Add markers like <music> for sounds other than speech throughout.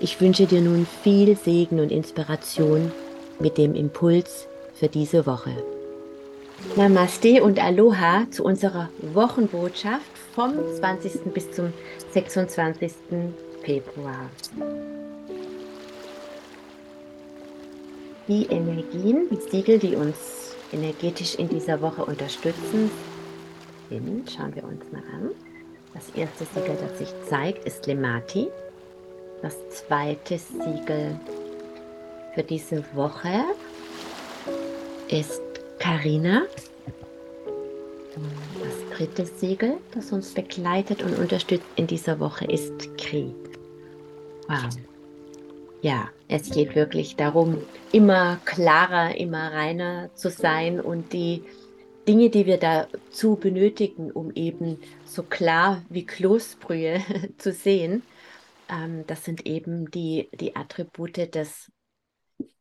Ich wünsche dir nun viel Segen und Inspiration mit dem Impuls für diese Woche. Namaste und Aloha zu unserer Wochenbotschaft vom 20. bis zum 26. Februar. Die Energien, die Siegel, die uns energetisch in dieser Woche unterstützen, sind, schauen wir uns mal an. Das erste Siegel, das sich zeigt, ist Lemati. Das zweite Siegel für diese Woche ist Karina. Das dritte Siegel, das uns begleitet und unterstützt in dieser Woche, ist Kri. Wow. Ja, es geht wirklich darum, immer klarer, immer reiner zu sein und die Dinge, die wir dazu benötigen, um eben so klar wie Kloßbrühe <laughs> zu sehen, ähm, das sind eben die, die Attribute des,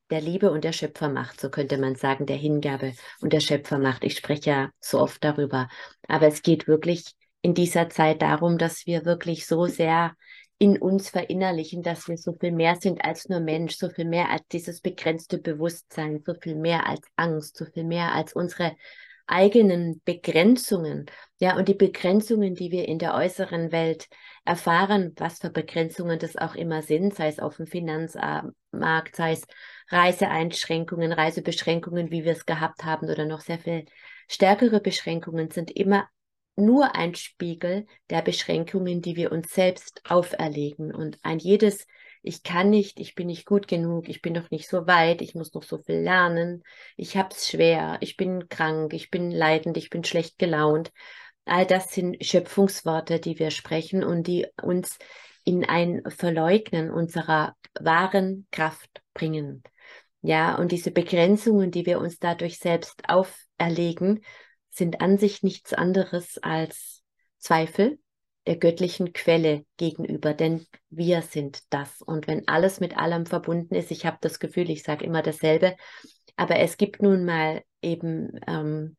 der Liebe und der Schöpfermacht, so könnte man sagen, der Hingabe und der Schöpfermacht. Ich spreche ja so oft darüber, aber es geht wirklich in dieser Zeit darum, dass wir wirklich so sehr in uns verinnerlichen, dass wir so viel mehr sind als nur Mensch, so viel mehr als dieses begrenzte Bewusstsein, so viel mehr als Angst, so viel mehr als unsere eigenen Begrenzungen, ja, und die Begrenzungen, die wir in der äußeren Welt erfahren, was für Begrenzungen das auch immer sind, sei es auf dem Finanzmarkt, sei es Reiseeinschränkungen, Reisebeschränkungen, wie wir es gehabt haben, oder noch sehr viel stärkere Beschränkungen, sind immer nur ein Spiegel der Beschränkungen, die wir uns selbst auferlegen. Und ein jedes ich kann nicht, ich bin nicht gut genug, ich bin noch nicht so weit, ich muss noch so viel lernen, ich habe es schwer, ich bin krank, ich bin leidend, ich bin schlecht gelaunt. All das sind Schöpfungsworte, die wir sprechen und die uns in ein Verleugnen unserer wahren Kraft bringen. Ja, und diese Begrenzungen, die wir uns dadurch selbst auferlegen, sind an sich nichts anderes als Zweifel, der göttlichen Quelle gegenüber, denn wir sind das. Und wenn alles mit allem verbunden ist, ich habe das Gefühl, ich sage immer dasselbe, aber es gibt nun mal eben ähm,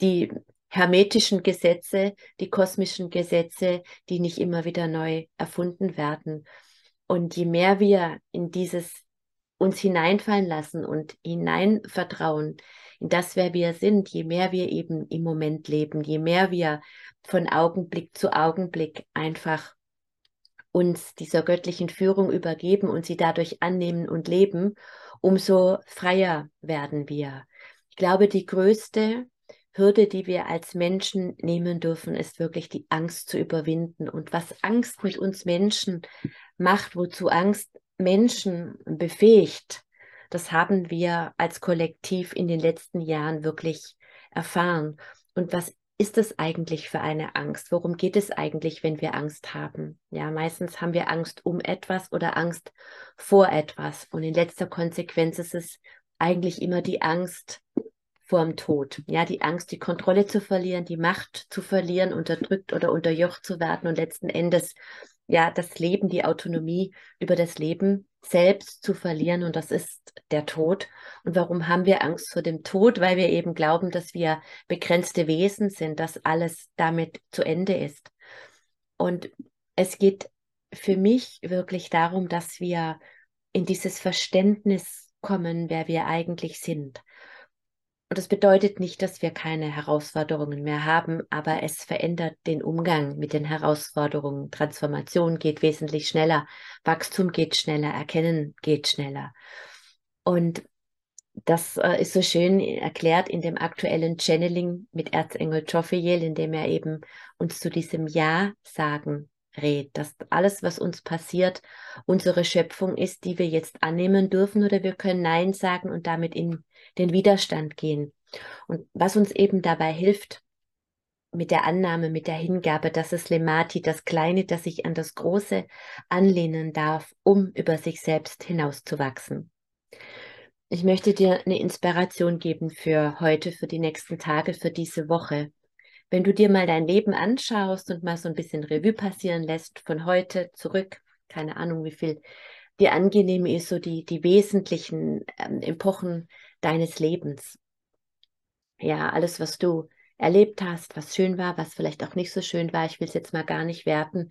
die hermetischen Gesetze, die kosmischen Gesetze, die nicht immer wieder neu erfunden werden. Und je mehr wir in dieses uns hineinfallen lassen und hineinvertrauen in das, wer wir sind, je mehr wir eben im Moment leben, je mehr wir von Augenblick zu Augenblick einfach uns dieser göttlichen Führung übergeben und sie dadurch annehmen und leben, umso freier werden wir. Ich glaube, die größte Hürde, die wir als Menschen nehmen dürfen, ist wirklich die Angst zu überwinden. Und was Angst mit uns Menschen macht, wozu Angst Menschen befähigt, das haben wir als Kollektiv in den letzten Jahren wirklich erfahren. Und was ist es eigentlich für eine Angst? Worum geht es eigentlich, wenn wir Angst haben? Ja, meistens haben wir Angst um etwas oder Angst vor etwas. Und in letzter Konsequenz ist es eigentlich immer die Angst vor dem Tod. Ja, die Angst, die Kontrolle zu verlieren, die Macht zu verlieren, unterdrückt oder unterjocht zu werden und letzten Endes ja das Leben, die Autonomie über das Leben selbst zu verlieren und das ist der Tod. Und warum haben wir Angst vor dem Tod? Weil wir eben glauben, dass wir begrenzte Wesen sind, dass alles damit zu Ende ist. Und es geht für mich wirklich darum, dass wir in dieses Verständnis kommen, wer wir eigentlich sind. Und das bedeutet nicht, dass wir keine Herausforderungen mehr haben, aber es verändert den Umgang mit den Herausforderungen. Transformation geht wesentlich schneller, Wachstum geht schneller, Erkennen geht schneller. Und das äh, ist so schön erklärt in dem aktuellen Channeling mit Erzengel Jophiel, in dem er eben uns zu diesem Ja sagen rät, dass alles, was uns passiert, unsere Schöpfung ist, die wir jetzt annehmen dürfen oder wir können Nein sagen und damit in den Widerstand gehen. Und was uns eben dabei hilft, mit der Annahme, mit der Hingabe, dass es Lemati, das Kleine, das sich an das Große anlehnen darf, um über sich selbst hinauszuwachsen. Ich möchte dir eine Inspiration geben für heute, für die nächsten Tage, für diese Woche. Wenn du dir mal dein Leben anschaust und mal so ein bisschen Revue passieren lässt von heute zurück, keine Ahnung, wie viel dir angenehm ist, so die, die wesentlichen ähm, Epochen deines Lebens. Ja, alles, was du erlebt hast, was schön war, was vielleicht auch nicht so schön war. Ich will es jetzt mal gar nicht werten.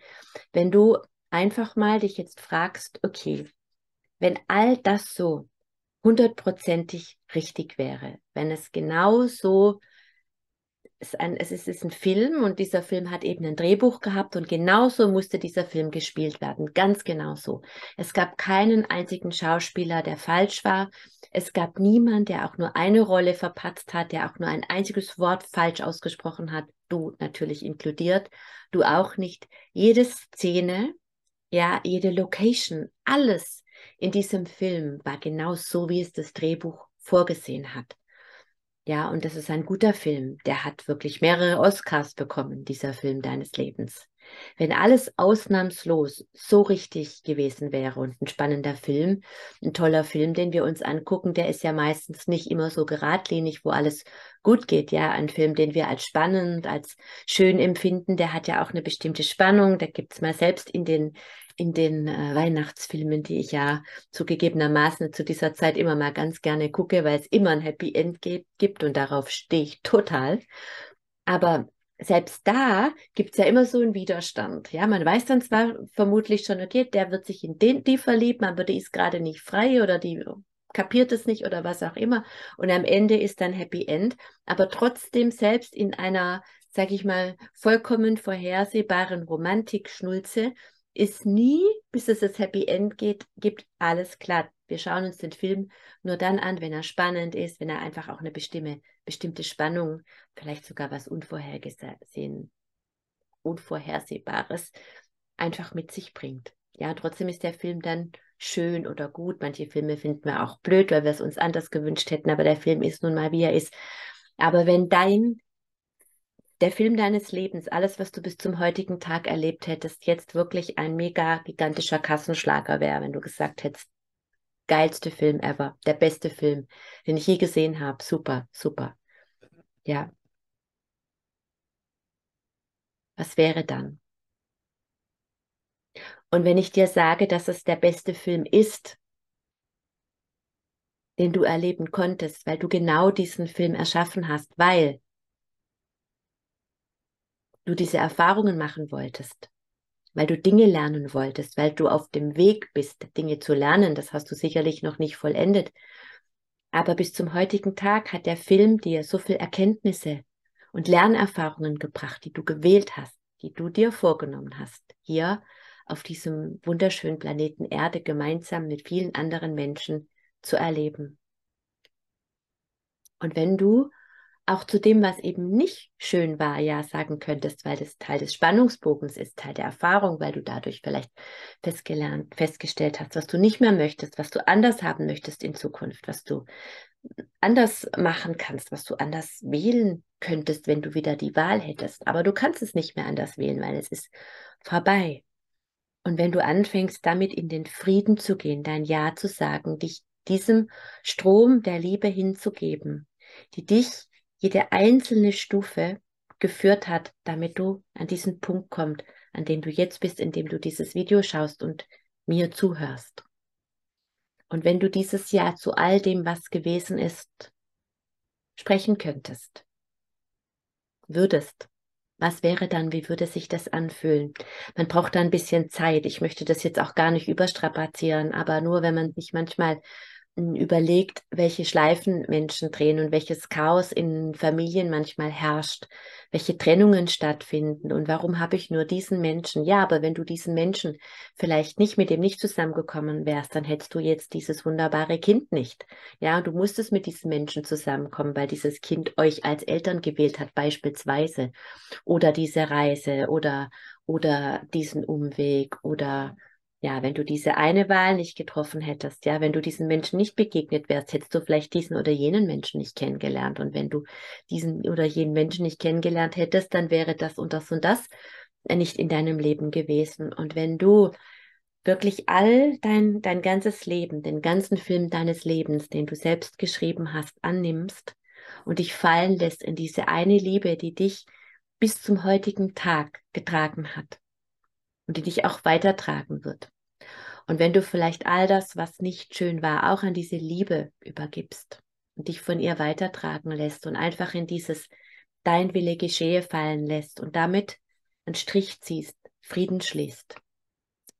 Wenn du einfach mal dich jetzt fragst, okay, wenn all das so hundertprozentig richtig wäre, wenn es genau so es, ein, es ist, ist ein Film und dieser Film hat eben ein Drehbuch gehabt und genauso musste dieser Film gespielt werden. Ganz genau so. Es gab keinen einzigen Schauspieler, der falsch war. Es gab niemand, der auch nur eine Rolle verpatzt hat, der auch nur ein einziges Wort falsch ausgesprochen hat. Du natürlich inkludiert. Du auch nicht. Jede Szene, ja, jede Location, alles in diesem Film war genau so, wie es das Drehbuch vorgesehen hat. Ja, und das ist ein guter Film. Der hat wirklich mehrere Oscars bekommen, dieser Film deines Lebens. Wenn alles ausnahmslos so richtig gewesen wäre und ein spannender Film, ein toller Film, den wir uns angucken, der ist ja meistens nicht immer so geradlinig, wo alles gut geht. Ja, ein Film, den wir als spannend, als schön empfinden, der hat ja auch eine bestimmte Spannung. Da gibt es mal selbst in den in den äh, Weihnachtsfilmen, die ich ja zugegebenermaßen zu dieser Zeit immer mal ganz gerne gucke, weil es immer ein Happy End gibt und darauf stehe ich total. Aber selbst da gibt es ja immer so einen Widerstand. Ja, man weiß dann zwar vermutlich schon, okay, der wird sich in den, die verlieben, aber die ist gerade nicht frei oder die kapiert es nicht oder was auch immer. Und am Ende ist dann Happy End. Aber trotzdem selbst in einer, sag ich mal, vollkommen vorhersehbaren Romantik-Schnulze ist nie, bis es das Happy End geht, gibt alles glatt. Wir schauen uns den Film nur dann an, wenn er spannend ist, wenn er einfach auch eine bestimmte, bestimmte Spannung, vielleicht sogar was Unvorhergesehen, Unvorhersehbares einfach mit sich bringt. Ja, trotzdem ist der Film dann schön oder gut. Manche Filme finden wir auch blöd, weil wir es uns anders gewünscht hätten, aber der Film ist nun mal, wie er ist. Aber wenn dein der Film deines Lebens, alles, was du bis zum heutigen Tag erlebt hättest, jetzt wirklich ein mega gigantischer Kassenschlager wäre, wenn du gesagt hättest, geilste Film ever, der beste Film, den ich je gesehen habe. Super, super. Ja. Was wäre dann? Und wenn ich dir sage, dass es der beste Film ist, den du erleben konntest, weil du genau diesen Film erschaffen hast, weil du diese Erfahrungen machen wolltest, weil du Dinge lernen wolltest, weil du auf dem Weg bist, Dinge zu lernen. Das hast du sicherlich noch nicht vollendet. Aber bis zum heutigen Tag hat der Film dir so viel Erkenntnisse und Lernerfahrungen gebracht, die du gewählt hast, die du dir vorgenommen hast, hier auf diesem wunderschönen Planeten Erde gemeinsam mit vielen anderen Menschen zu erleben. Und wenn du auch zu dem, was eben nicht schön war, ja sagen könntest, weil das Teil des Spannungsbogens ist, Teil der Erfahrung, weil du dadurch vielleicht festgelernt, festgestellt hast, was du nicht mehr möchtest, was du anders haben möchtest in Zukunft, was du anders machen kannst, was du anders wählen könntest, wenn du wieder die Wahl hättest. Aber du kannst es nicht mehr anders wählen, weil es ist vorbei. Und wenn du anfängst, damit in den Frieden zu gehen, dein Ja zu sagen, dich diesem Strom der Liebe hinzugeben, die dich jede einzelne Stufe geführt hat, damit du an diesen Punkt kommst, an dem du jetzt bist, in dem du dieses Video schaust und mir zuhörst. Und wenn du dieses Jahr zu all dem, was gewesen ist, sprechen könntest, würdest, was wäre dann, wie würde sich das anfühlen? Man braucht da ein bisschen Zeit. Ich möchte das jetzt auch gar nicht überstrapazieren, aber nur wenn man sich manchmal überlegt, welche Schleifen Menschen drehen und welches Chaos in Familien manchmal herrscht, welche Trennungen stattfinden und warum habe ich nur diesen Menschen? Ja, aber wenn du diesen Menschen vielleicht nicht mit dem nicht zusammengekommen wärst, dann hättest du jetzt dieses wunderbare Kind nicht. Ja, du musstest mit diesem Menschen zusammenkommen, weil dieses Kind euch als Eltern gewählt hat, beispielsweise, oder diese Reise oder, oder diesen Umweg oder ja, wenn du diese eine Wahl nicht getroffen hättest, ja, wenn du diesen Menschen nicht begegnet wärst, hättest du vielleicht diesen oder jenen Menschen nicht kennengelernt. Und wenn du diesen oder jenen Menschen nicht kennengelernt hättest, dann wäre das und das und das nicht in deinem Leben gewesen. Und wenn du wirklich all dein, dein ganzes Leben, den ganzen Film deines Lebens, den du selbst geschrieben hast, annimmst und dich fallen lässt in diese eine Liebe, die dich bis zum heutigen Tag getragen hat und die dich auch weitertragen wird. Und wenn du vielleicht all das, was nicht schön war, auch an diese Liebe übergibst und dich von ihr weitertragen lässt und einfach in dieses Dein Wille geschehe fallen lässt und damit einen Strich ziehst, Frieden schließt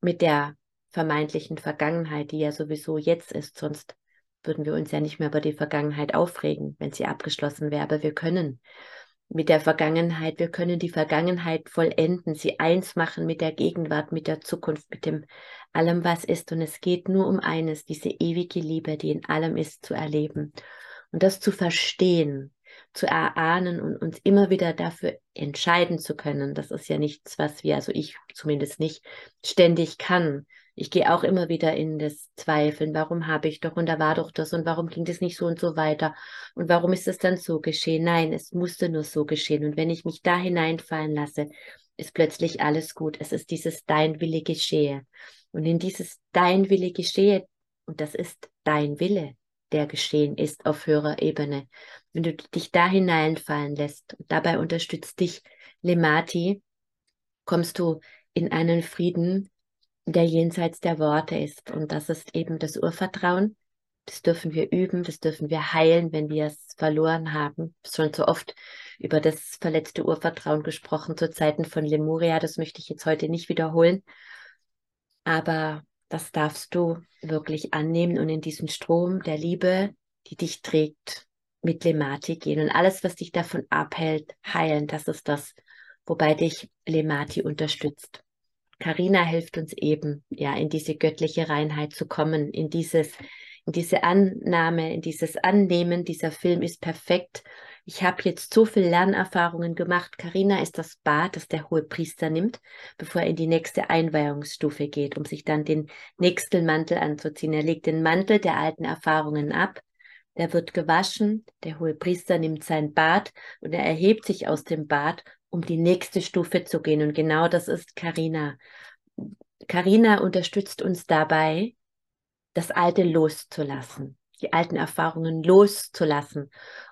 mit der vermeintlichen Vergangenheit, die ja sowieso jetzt ist, sonst würden wir uns ja nicht mehr über die Vergangenheit aufregen, wenn sie abgeschlossen wäre, aber wir können mit der Vergangenheit. Wir können die Vergangenheit vollenden, sie eins machen mit der Gegenwart, mit der Zukunft, mit dem allem, was ist. Und es geht nur um eines, diese ewige Liebe, die in allem ist, zu erleben. Und das zu verstehen, zu erahnen und uns immer wieder dafür entscheiden zu können. Das ist ja nichts, was wir, also ich zumindest nicht, ständig kann, ich gehe auch immer wieder in das Zweifeln, warum habe ich doch und da war doch das und warum ging das nicht so und so weiter und warum ist es dann so geschehen? Nein, es musste nur so geschehen und wenn ich mich da hineinfallen lasse, ist plötzlich alles gut. Es ist dieses Dein Wille geschehe und in dieses Dein Wille geschehe und das ist dein Wille, der geschehen ist auf höherer Ebene. Wenn du dich da hineinfallen lässt und dabei unterstützt dich Lemati, kommst du in einen Frieden, der jenseits der Worte ist. Und das ist eben das Urvertrauen. Das dürfen wir üben, das dürfen wir heilen, wenn wir es verloren haben. Schon so oft über das verletzte Urvertrauen gesprochen zu Zeiten von Lemuria. Das möchte ich jetzt heute nicht wiederholen. Aber das darfst du wirklich annehmen und in diesen Strom der Liebe, die dich trägt, mit Lemati gehen. Und alles, was dich davon abhält, heilen. Das ist das, wobei dich Lemati unterstützt. Karina hilft uns eben, ja, in diese göttliche Reinheit zu kommen, in dieses, in diese Annahme, in dieses Annehmen. Dieser Film ist perfekt. Ich habe jetzt so viel Lernerfahrungen gemacht. Karina ist das Bad, das der hohe Priester nimmt, bevor er in die nächste Einweihungsstufe geht, um sich dann den nächsten Mantel anzuziehen. Er legt den Mantel der alten Erfahrungen ab. Der wird gewaschen, der hohe Priester nimmt sein Bad und er erhebt sich aus dem Bad um die nächste Stufe zu gehen. Und genau das ist Karina. Karina unterstützt uns dabei, das Alte loszulassen, die alten Erfahrungen loszulassen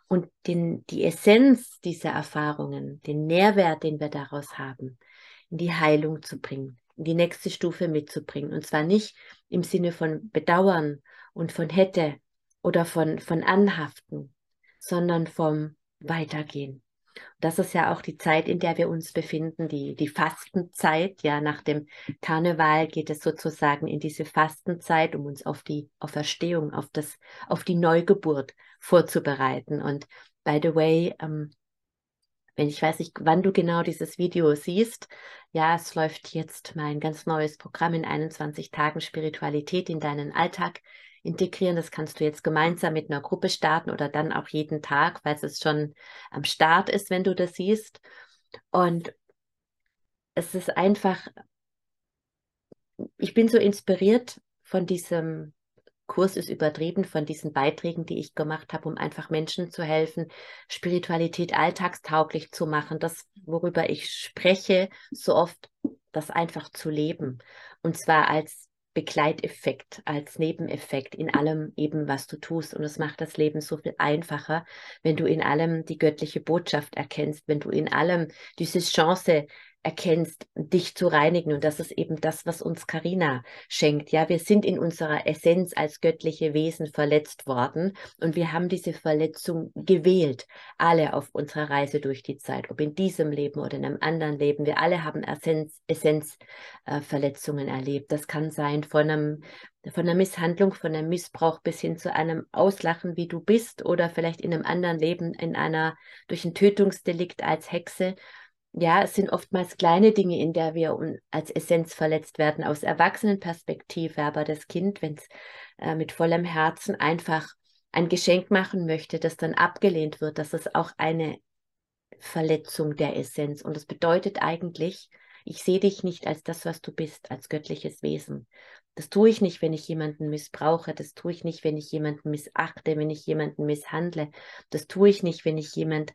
und den, die Essenz dieser Erfahrungen, den Nährwert, den wir daraus haben, in die Heilung zu bringen, in die nächste Stufe mitzubringen. Und zwar nicht im Sinne von Bedauern und von hätte oder von, von Anhaften, sondern vom Weitergehen. Das ist ja auch die Zeit, in der wir uns befinden, die, die Fastenzeit. Ja, nach dem Karneval geht es sozusagen in diese Fastenzeit, um uns auf die Auferstehung, auf das, auf die Neugeburt vorzubereiten. Und by the way, ähm, wenn ich weiß nicht, wann du genau dieses Video siehst, ja, es läuft jetzt mein ganz neues Programm in 21 Tagen Spiritualität in deinen Alltag integrieren. Das kannst du jetzt gemeinsam mit einer Gruppe starten oder dann auch jeden Tag, weil es schon am Start ist, wenn du das siehst. Und es ist einfach, ich bin so inspiriert von diesem Kurs ist übertrieben von diesen Beiträgen, die ich gemacht habe, um einfach Menschen zu helfen, Spiritualität alltagstauglich zu machen, das, worüber ich spreche, so oft das einfach zu leben. Und zwar als Begleiteffekt, als Nebeneffekt in allem eben, was du tust. Und es macht das Leben so viel einfacher, wenn du in allem die göttliche Botschaft erkennst, wenn du in allem diese Chance erkennst, dich zu reinigen. Und das ist eben das, was uns Karina schenkt. Ja, wir sind in unserer Essenz als göttliche Wesen verletzt worden und wir haben diese Verletzung gewählt, alle auf unserer Reise durch die Zeit, ob in diesem Leben oder in einem anderen Leben. Wir alle haben Essenz, Essenzverletzungen äh, erlebt. Das kann sein von einem von einer Misshandlung, von einem Missbrauch bis hin zu einem Auslachen, wie du bist, oder vielleicht in einem anderen Leben in einer durch ein Tötungsdelikt als Hexe ja, es sind oftmals kleine Dinge, in der wir als Essenz verletzt werden, aus Erwachsenenperspektive. Aber das Kind, wenn es äh, mit vollem Herzen einfach ein Geschenk machen möchte, das dann abgelehnt wird, das ist auch eine Verletzung der Essenz. Und das bedeutet eigentlich Ich sehe dich nicht als das, was du bist, als göttliches Wesen. Das tue ich nicht, wenn ich jemanden missbrauche. Das tue ich nicht, wenn ich jemanden missachte, wenn ich jemanden misshandle. Das tue ich nicht, wenn ich jemand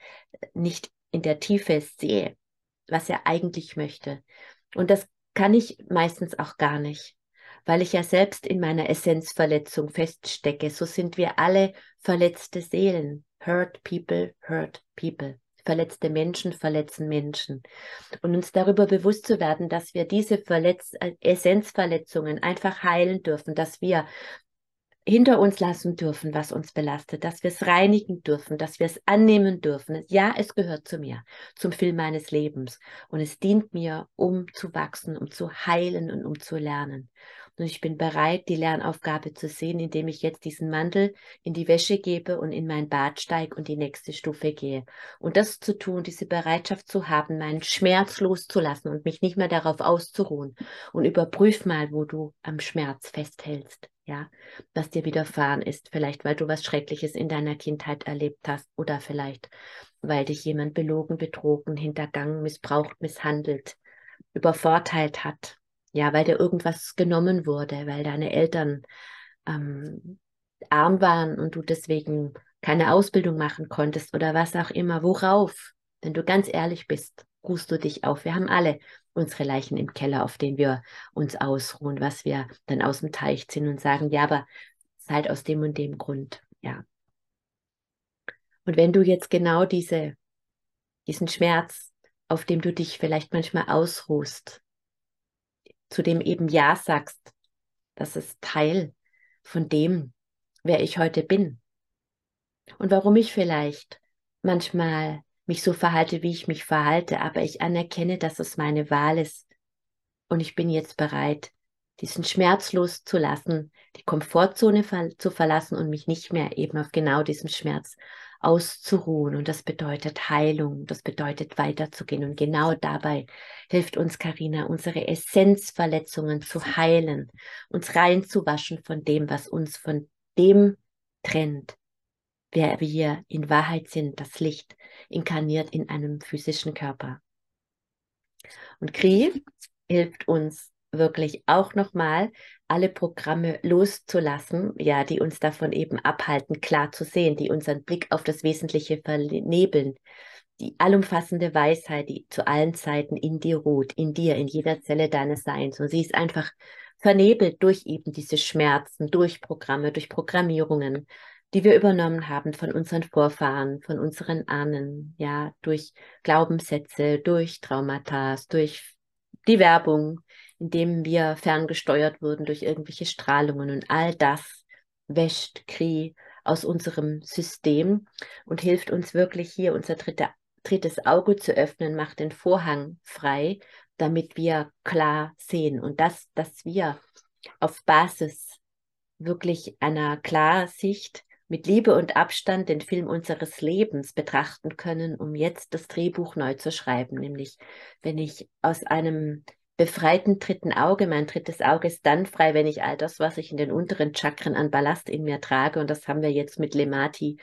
nicht in der Tiefe sehe, was er eigentlich möchte. Und das kann ich meistens auch gar nicht, weil ich ja selbst in meiner Essenzverletzung feststecke. So sind wir alle verletzte Seelen. Hurt people, hurt people. Verletzte Menschen verletzen Menschen. Und uns darüber bewusst zu werden, dass wir diese Verletz äh, Essenzverletzungen einfach heilen dürfen, dass wir hinter uns lassen dürfen, was uns belastet, dass wir es reinigen dürfen, dass wir es annehmen dürfen. Ja, es gehört zu mir, zum Film meines Lebens. Und es dient mir, um zu wachsen, um zu heilen und um zu lernen. Und ich bin bereit, die Lernaufgabe zu sehen, indem ich jetzt diesen Mantel in die Wäsche gebe und in mein Bad steige und die nächste Stufe gehe. Und das zu tun, diese Bereitschaft zu haben, meinen Schmerz loszulassen und mich nicht mehr darauf auszuruhen. Und überprüf mal, wo du am Schmerz festhältst ja, was dir widerfahren ist. Vielleicht, weil du was Schreckliches in deiner Kindheit erlebt hast oder vielleicht, weil dich jemand belogen, betrogen, hintergangen, missbraucht, misshandelt, übervorteilt hat. Ja, weil dir irgendwas genommen wurde, weil deine Eltern ähm, arm waren und du deswegen keine Ausbildung machen konntest oder was auch immer. Worauf? Wenn du ganz ehrlich bist, ruhst du dich auf. Wir haben alle unsere Leichen im Keller, auf denen wir uns ausruhen, was wir dann aus dem Teich ziehen und sagen, ja, aber es halt aus dem und dem Grund, ja. Und wenn du jetzt genau diese, diesen Schmerz, auf dem du dich vielleicht manchmal ausruhst, zu dem eben Ja sagst, das ist Teil von dem, wer ich heute bin. Und warum ich vielleicht manchmal mich so verhalte, wie ich mich verhalte, aber ich anerkenne, dass es meine Wahl ist. Und ich bin jetzt bereit, diesen Schmerz loszulassen, die Komfortzone zu verlassen und mich nicht mehr eben auf genau diesem Schmerz auszuruhen. Und das bedeutet Heilung, das bedeutet weiterzugehen. Und genau dabei hilft uns Karina, unsere Essenzverletzungen zu heilen, uns reinzuwaschen von dem, was uns von dem trennt, wer wir in Wahrheit sind, das Licht, inkarniert in einem physischen Körper. Und Kri hilft uns wirklich auch nochmal, alle Programme loszulassen, ja, die uns davon eben abhalten, klar zu sehen, die unseren Blick auf das Wesentliche vernebeln. Die allumfassende Weisheit, die zu allen Zeiten in dir ruht, in dir, in jeder Zelle deines Seins. Und sie ist einfach vernebelt durch eben diese Schmerzen, durch Programme, durch Programmierungen, die wir übernommen haben von unseren Vorfahren, von unseren Ahnen, ja, durch Glaubenssätze, durch Traumata, durch die Werbung, indem wir ferngesteuert wurden durch irgendwelche Strahlungen und all das wäscht Kri aus unserem System und hilft uns wirklich hier unser dritte, drittes Auge zu öffnen, macht den Vorhang frei, damit wir klar sehen. Und das, dass wir auf Basis wirklich einer Klarsicht mit Liebe und Abstand den Film unseres Lebens betrachten können, um jetzt das Drehbuch neu zu schreiben. Nämlich, wenn ich aus einem befreiten dritten Auge, mein drittes Auge ist dann frei, wenn ich all das, was ich in den unteren Chakren an Ballast in mir trage, und das haben wir jetzt mit Lemati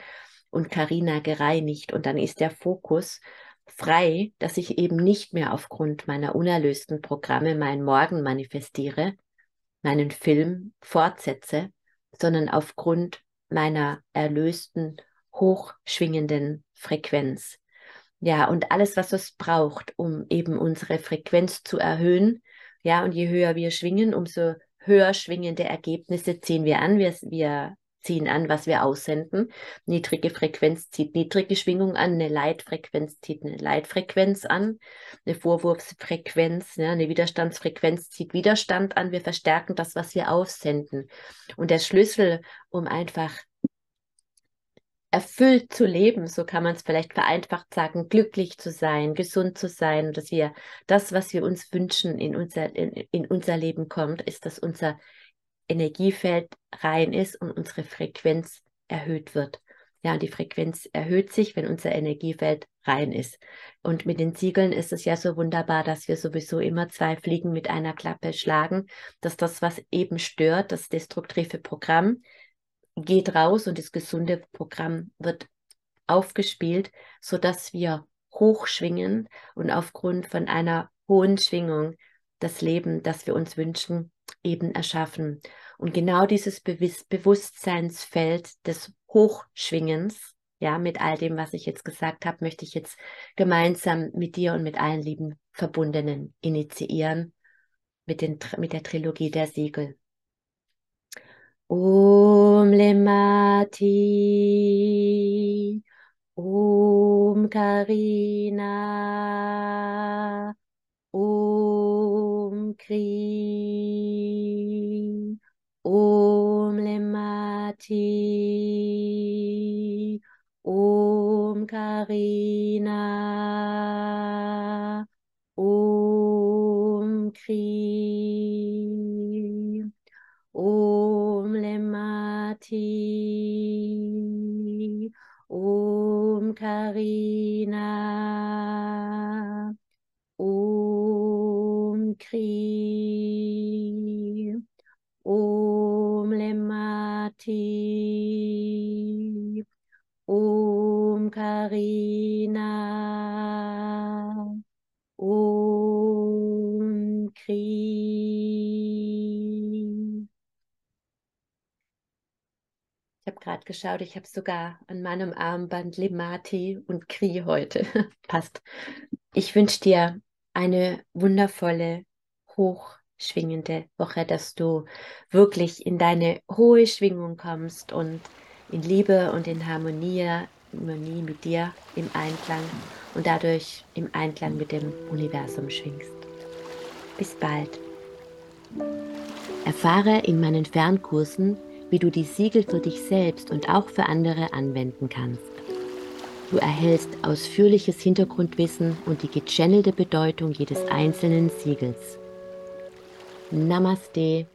und Karina gereinigt, und dann ist der Fokus frei, dass ich eben nicht mehr aufgrund meiner unerlösten Programme mein Morgen manifestiere, meinen Film fortsetze, sondern aufgrund meiner erlösten, hochschwingenden Frequenz. Ja, und alles, was es braucht, um eben unsere Frequenz zu erhöhen. Ja, und je höher wir schwingen, umso höher schwingende Ergebnisse ziehen wir an. Wir, wir ziehen an, was wir aussenden. Niedrige Frequenz zieht niedrige Schwingung an, eine Leitfrequenz zieht eine Leitfrequenz an, eine Vorwurfsfrequenz, ja, eine Widerstandsfrequenz zieht Widerstand an. Wir verstärken das, was wir aussenden. Und der Schlüssel, um einfach erfüllt zu leben, so kann man es vielleicht vereinfacht sagen, glücklich zu sein, gesund zu sein, dass wir das, was wir uns wünschen, in unser, in, in unser Leben kommt, ist, dass unser Energiefeld rein ist und unsere Frequenz erhöht wird. Ja, die Frequenz erhöht sich, wenn unser Energiefeld rein ist. Und mit den Siegeln ist es ja so wunderbar, dass wir sowieso immer zwei Fliegen mit einer Klappe schlagen, dass das, was eben stört, das destruktive Programm, geht raus und das gesunde Programm wird aufgespielt, sodass wir hochschwingen und aufgrund von einer hohen Schwingung das Leben, das wir uns wünschen, eben erschaffen. Und genau dieses Bewusst Bewusstseinsfeld des Hochschwingens, ja, mit all dem, was ich jetzt gesagt habe, möchte ich jetzt gemeinsam mit dir und mit allen lieben Verbundenen initiieren mit, den, mit der Trilogie der Siegel. Om Lemati, Om Karina, Om Kri, Om Lemati, Om Karina, Om Kri, Om Lemati, Om Karina, Ich habe gerade geschaut, ich habe sogar an meinem Armband Lemati und Kri heute. <laughs> Passt. Ich wünsche dir eine wundervolle, hochschwingende Woche, dass du wirklich in deine hohe Schwingung kommst und in Liebe und in Harmonie, Harmonie mit dir im Einklang und dadurch im Einklang mit dem Universum schwingst. Bis bald. Erfahre in meinen Fernkursen, wie du die Siegel für dich selbst und auch für andere anwenden kannst. Du erhältst ausführliches Hintergrundwissen und die gechannelte Bedeutung jedes einzelnen Siegels. Namaste